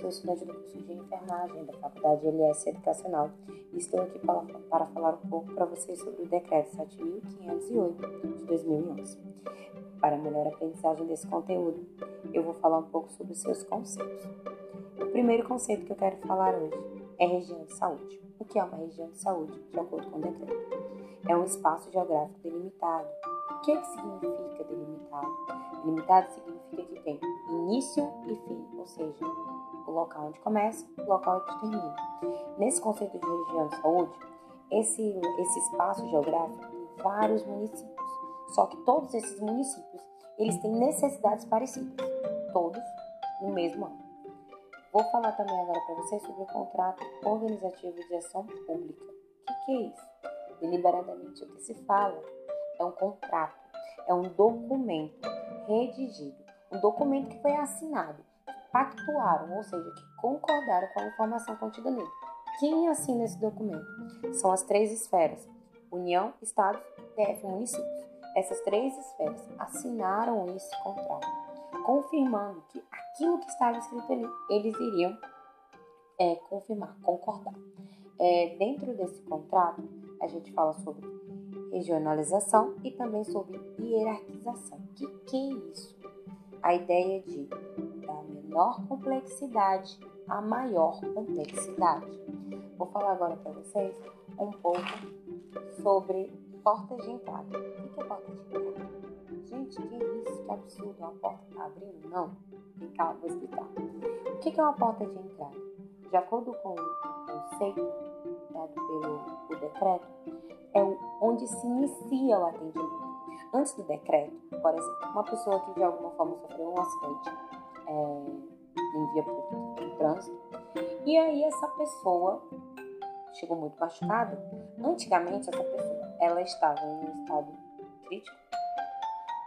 sou estudante do curso de enfermagem da Faculdade LS Educacional e estou aqui para, falar um pouco para vocês sobre o Decreto 7.508 de 2011. Para melhor aprendizagem desse conteúdo, eu vou falar um pouco sobre os seus conceitos. O primeiro conceito que eu quero falar hoje é região de saúde. O que é uma região de saúde, de acordo com o decreto? É um espaço geográfico delimitado. O que, é que significa delimitado? Delimitado significa que tem início e fim, ou seja, o local onde começa, o local onde termina. Nesse conceito de região de saúde, esse, esse espaço geográfico tem vários municípios, só que todos esses municípios eles têm necessidades parecidas, todos no mesmo ano. Vou falar também agora para vocês sobre o contrato organizativo de ação pública. O que, que é isso? Deliberadamente, o que se fala é um contrato, é um documento redigido, um documento que foi assinado, pactuaram, ou seja, que concordaram com a informação contida nele. Quem assina esse documento? São as três esferas: União, Estados, DF, municípios. Essas três esferas assinaram esse contrato, confirmando que aquilo que estava escrito ali, eles iriam é, confirmar, concordar. É, dentro desse contrato, a gente fala sobre regionalização e também sobre hierarquização. O que, que é isso? A ideia de da menor complexidade à maior complexidade. Vou falar agora para vocês um pouco sobre portas de entrada. O que é porta de entrada? Gente, que isso? Que absurdo! Uma porta está abrindo? Não. Vem cá, vou explicar. O que é uma porta de entrada? De acordo com o conceito dado pelo decreto, é onde se inicia o atendimento. Antes do decreto, por exemplo, uma pessoa que de alguma forma sofreu um acidente é, em via pública, em trânsito, e aí essa pessoa chegou muito machucada. Antigamente, essa pessoa ela estava em um estado crítico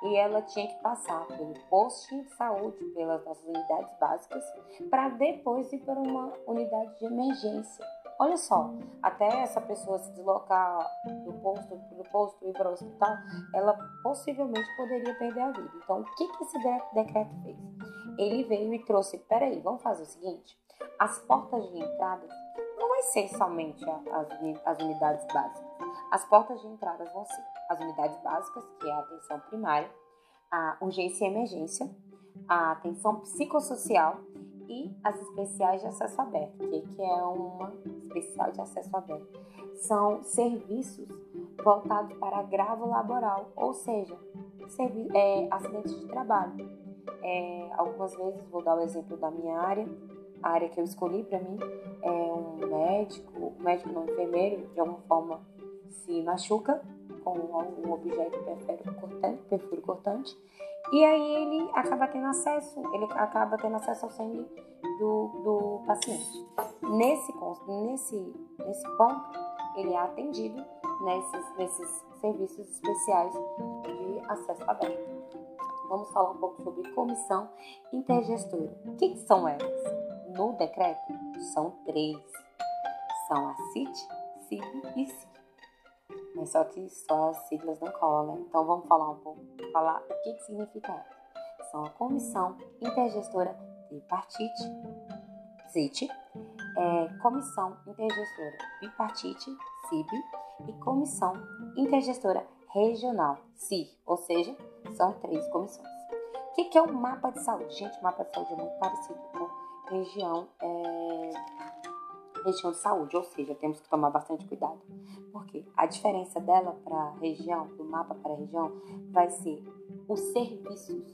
e ela tinha que passar pelo posto de saúde, pelas nossas unidades básicas, para depois ir para uma unidade de emergência Olha só, até essa pessoa se deslocar do posto, do posto e para o hospital, ela possivelmente poderia perder a vida. Então, o que, que esse decreto fez? Ele veio e trouxe, peraí, vamos fazer o seguinte, as portas de entrada não vai ser somente as, unidades básicas. As portas de entrada vão ser as unidades básicas, que é a atenção primária, a urgência e emergência, a atenção psicossocial e as especiais de acesso aberto. Que é uma especial de acesso aberto? São serviços voltados para agravo laboral, ou seja, é, acidentes de trabalho. É, algumas vezes, vou dar o exemplo da minha área, a área que eu escolhi para mim é um médico, médico não enfermeiro, de alguma forma se machuca com algum objeto perfuro cortante, perfuro cortante e aí ele acaba tendo acesso, ele acaba tendo acesso ao sangue do, do paciente. Nesse, nesse, nesse ponto, ele é atendido nesses, nesses serviços especiais de acesso aberto. Vamos falar um pouco sobre comissão intergestora. O que, são elas? No decreto, são três. São a CIT, CIB e CIT. Mas só que só as siglas não colam? Então vamos falar um pouco, falar o que, que significa São a Comissão Intergestora Tripartite, CIT, é, Comissão Intergestora Bipartite, CIB, e Comissão Intergestora Regional, CIR, ou seja, são três comissões. O que, que é o mapa de saúde? Gente, o mapa de saúde é muito parecido com região é, região de saúde, ou seja, temos que tomar bastante cuidado, porque a diferença dela para região, do mapa para região, vai ser os serviços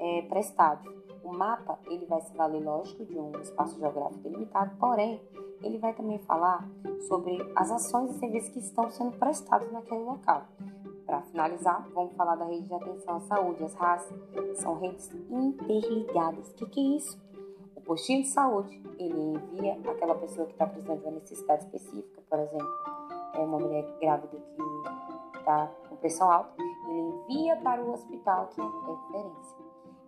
é, prestados. O mapa ele vai se valer, lógico, de um espaço geográfico delimitado, porém ele vai também falar sobre as ações e serviços que estão sendo prestados naquele local. Para finalizar, vamos falar da rede de atenção à saúde, as RAS, são redes interligadas. O que, que é isso? postinho de saúde, ele envia aquela pessoa que está precisando de uma necessidade específica, por exemplo, é uma mulher grávida que está com pressão alta, ele envia para o hospital que é referência.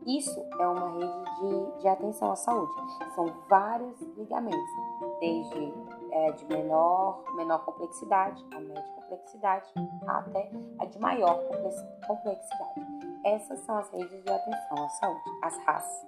Isso é uma rede de, de atenção à saúde. São vários ligamentos, desde é, de menor, menor complexidade, a média complexidade, até a de maior complexidade. Essas são as redes de atenção à saúde, as RAS.